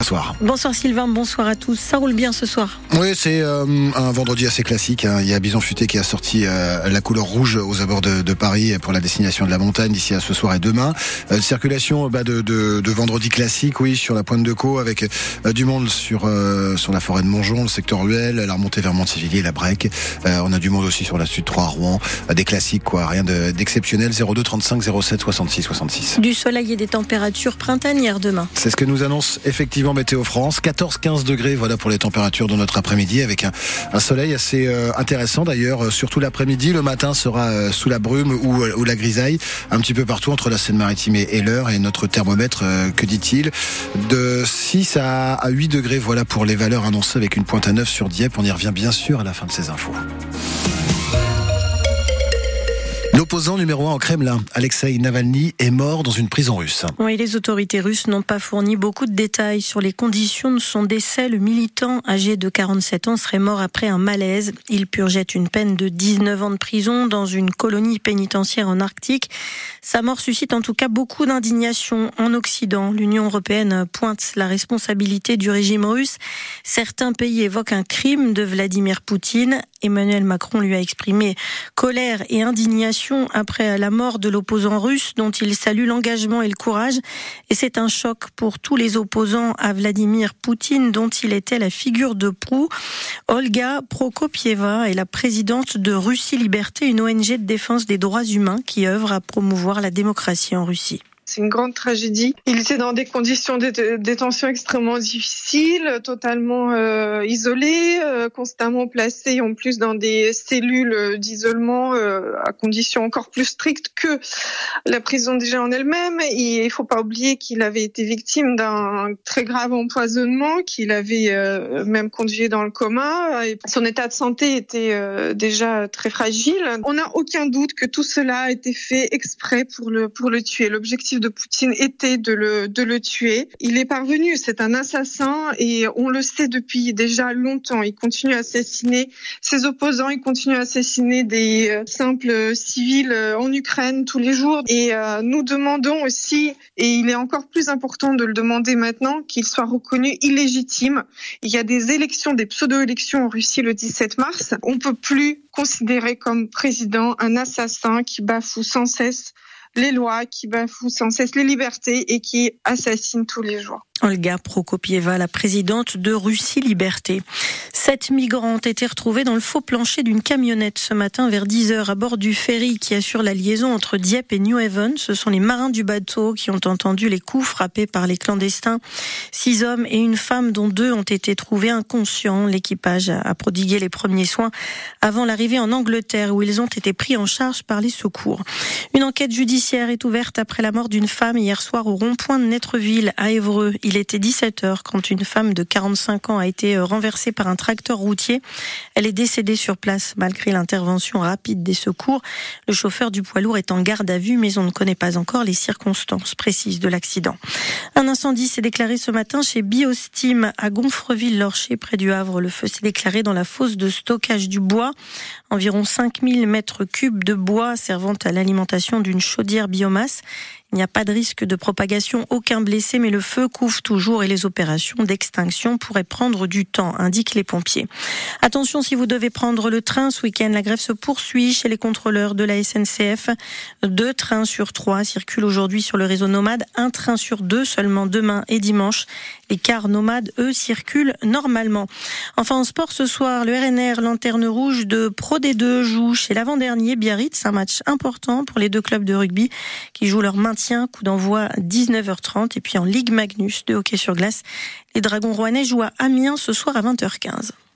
Bonsoir. Bonsoir Sylvain, bonsoir à tous. Ça roule bien ce soir Oui, c'est euh, un vendredi assez classique. hein. Il y a Bison Futé qui a sorti euh, la couleur rouge aux abords de, de Paris pour la destination de la montagne d'ici à ce soir et demain. Euh, circulation bah, de, de, de vendredi classique, oui, sur la pointe de Caux avec du monde sur sur la forêt de Montjon, le secteur Ruel, la remontée vers Montivilliers, la Brec. On a du monde aussi sur la Sud 3 à Rouen. Des classiques, quoi, rien de- d'exceptionnel. 02 35 07 66 66. Du soleil et des températures printanières demain. C'est ce que nous annonce effectivement Météo France. 14-15 degrés, voilà pour les températures de notre après-midi, avec un, soleil assez euh, intéressant d'ailleurs, euh, surtout l'après-midi. Le matin sera euh, sous la brume ou, la grisaille, un petit peu partout entre la Seine-Maritime et, l'heure. Et notre thermomètre, que dit-il? De 6 à, à 8 degrés, voilà pour les valeurs annoncées avec une pointe à 9 sur Dieppe. On y revient bien sûr à la fin de ces infos. L'opposant numéro un au Kremlin, Alexei Navalny, est mort dans une prison russe. Oui, les autorités russes n'ont pas fourni beaucoup de détails sur les conditions de son décès. Le militant âgé de 47 ans serait mort après un malaise. Il purgeait une peine de 19 ans de prison dans une colonie pénitentiaire en Arctique. Sa mort suscite en tout cas beaucoup d'indignation en Occident. L'Union européenne pointe la responsabilité du régime russe. Certains pays évoquent un crime de Vladimir Poutine. Emmanuel Macron lui a exprimé colère et indignation après la mort de l'opposant russe dont il salue l'engagement et le courage. Et c'est un choc pour tous les opposants à Vladimir Poutine dont il était la figure de proue. Olga Prokopieva est la présidente de Russie Liberté, une ONG de défense des droits humains qui œuvre à promouvoir la démocratie en Russie. C'est une grande tragédie. Il était dans des conditions de détention extrêmement difficiles, totalement euh, isolé, euh, constamment placé en plus dans des cellules d'isolement euh, à conditions encore plus strictes que la prison déjà en elle-même. Et il faut pas oublier qu'il avait été victime d'un très grave empoisonnement, qu'il avait même conduit dans le coma. Son état de santé était déjà très fragile. On n'a aucun doute que tout cela a été fait exprès pour le pour le tuer. L'objectif de Poutine était de le de le tuer. Il est parvenu. C'est un assassin et on le sait depuis déjà longtemps. Il continue à assassiner ses opposants. Il continue à assassiner des euh, simples civils euh, en Ukraine tous les jours. Et euh, nous demandons aussi, et il est encore plus important de le demander maintenant, qu'il soit reconnu illégitime. Il y a des élections, des pseudo-élections en Russie le 17 mars. On peut plus considérer comme président un assassin qui bafoue sans cesse les lois, qui bafoue sans cesse les libertés et qui assassine tous les jours. Olga Prokopieva, la présidente de Russie Liberté. Sept migrants ont été retrouvés dans le faux plancher d'une camionnette ce matin vers 10 heures à bord du ferry qui assure la liaison entre Dieppe et New Haven. Ce sont les marins du bateau qui ont entendu les coups frappés par les clandestins. Six hommes et une femme dont deux ont été trouvés inconscients. L'équipage a prodigué les premiers soins avant l'arrivée en Angleterre où ils ont été pris en charge par les secours. Une enquête judiciaire est ouverte après la mort d'une femme hier soir au rond-point de Netreville à Évreux. Il était 17 heures quand une femme de 45 ans a été renversée par un tracteur routier. Elle est décédée sur place malgré l'intervention rapide des secours. Le chauffeur du poids lourd est en garde à vue, mais on ne connaît pas encore les circonstances précises de l'accident. Un incendie s'est déclaré ce matin chez Biostim à Gonfreville-Lorcher, près du Havre. Le feu s'est déclaré dans la fosse de stockage du bois. Environ 5000 mètres cubes de bois servant à l'alimentation d'une chaudière biomasse. Il n'y a pas de risque de propagation, aucun blessé, mais le feu couvre toujours et les opérations d'extinction pourraient prendre du temps, indiquent les pompiers. Attention si vous devez prendre le train ce week-end, la grève se poursuit chez les contrôleurs de la SNCF. Deux trains sur trois circulent aujourd'hui sur le réseau nomade, un train sur deux seulement demain et dimanche. Les cars nomades, eux, circulent normalement. Enfin, en sport ce soir, le RNR Lanterne Rouge de Pro D2 joue chez l'avant-dernier Biarritz, un match important pour les deux clubs de rugby qui jouent leur maintien, coup d'envoi 19h30 et puis en Ligue Magnus de hockey sur glace, les Dragons rouennais jouent à Amiens ce soir à 20h15.